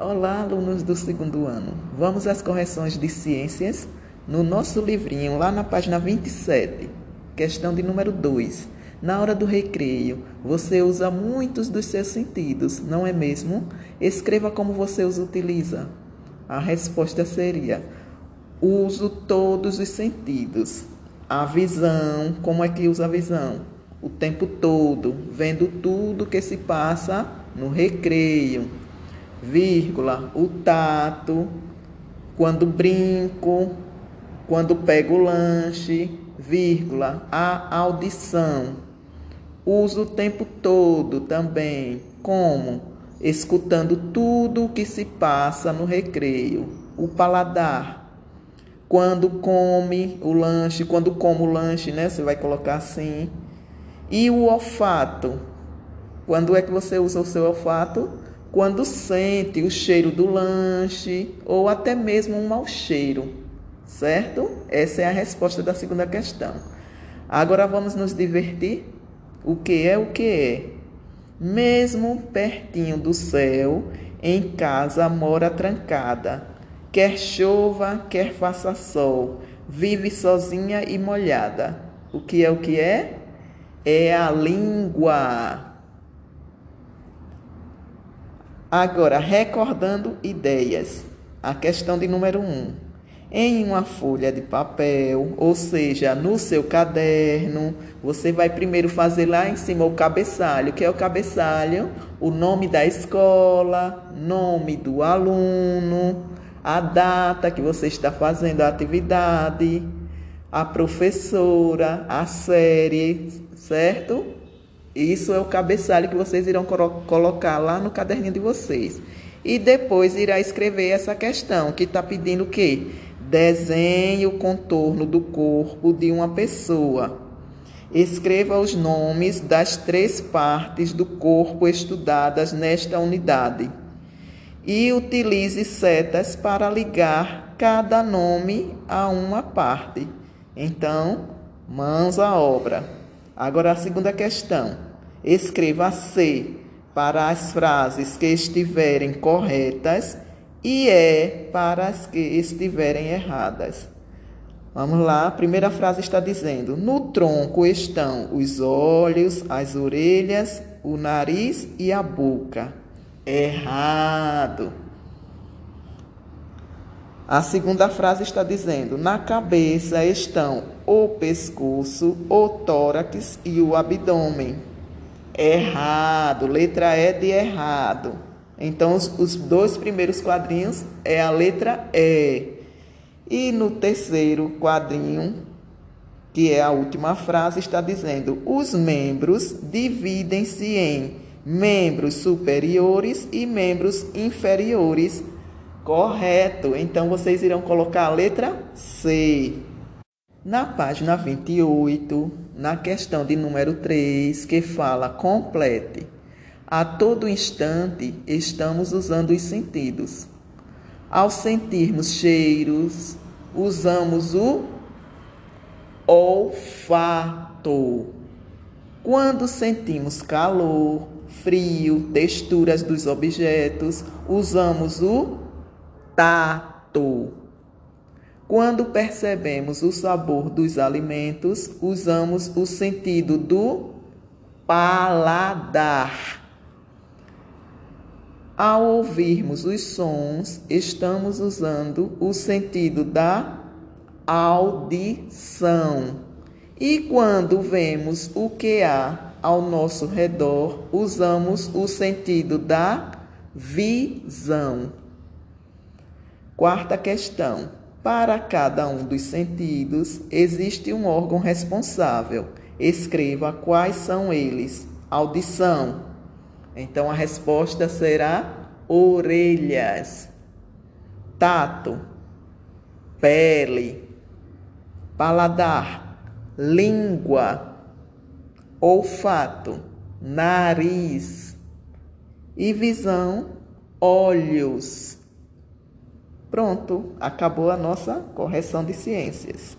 Olá, alunos do segundo ano. Vamos às correções de ciências no nosso livrinho, lá na página 27, questão de número 2. Na hora do recreio, você usa muitos dos seus sentidos, não é mesmo? Escreva como você os utiliza. A resposta seria: uso todos os sentidos. A visão, como é que usa a visão? O tempo todo, vendo tudo que se passa no recreio. Vírgula, o tato, quando brinco, quando pego o lanche, vírgula, a audição. Uso o tempo todo também, como escutando tudo o que se passa no recreio. O paladar. Quando come o lanche, quando como o lanche, né? Você vai colocar assim. E o olfato. Quando é que você usa o seu olfato? Quando sente o cheiro do lanche ou até mesmo um mau cheiro certo? Essa é a resposta da segunda questão. Agora vamos nos divertir? O que é o que é? Mesmo pertinho do céu, em casa mora trancada. Quer chova, quer faça sol, vive sozinha e molhada. O que é o que é? É a língua. Agora, recordando ideias. A questão de número 1. Um em uma folha de papel, ou seja, no seu caderno. Você vai primeiro fazer lá em cima o cabeçalho, que é o cabeçalho, o nome da escola, nome do aluno, a data que você está fazendo a atividade, a professora, a série, certo? Isso é o cabeçalho que vocês irão colocar lá no caderninho de vocês. E depois irá escrever essa questão que está pedindo o quê? Desenhe o contorno do corpo de uma pessoa. Escreva os nomes das três partes do corpo estudadas nesta unidade. E utilize setas para ligar cada nome a uma parte. Então, mãos à obra. Agora a segunda questão. Escreva C para as frases que estiverem corretas e é para as que estiverem erradas. Vamos lá, a primeira frase está dizendo: No tronco estão os olhos, as orelhas, o nariz e a boca. Errado. A segunda frase está dizendo: Na cabeça estão o pescoço, o tórax e o abdômen. Errado. Letra E de errado. Então, os, os dois primeiros quadrinhos é a letra E. E no terceiro quadrinho, que é a última frase, está dizendo: os membros dividem-se em membros superiores e membros inferiores. Correto. Então vocês irão colocar a letra C. Na página 28, na questão de número 3, que fala complete. A todo instante estamos usando os sentidos. Ao sentirmos cheiros, usamos o olfato. Quando sentimos calor, frio, texturas dos objetos, usamos o tato. Quando percebemos o sabor dos alimentos, usamos o sentido do paladar. Ao ouvirmos os sons, estamos usando o sentido da audição. E quando vemos o que há ao nosso redor, usamos o sentido da visão. Quarta questão. Para cada um dos sentidos, existe um órgão responsável. Escreva quais são eles: audição, então a resposta será orelhas, tato, pele, paladar, língua, olfato, nariz. E visão, olhos. Pronto, acabou a nossa correção de ciências.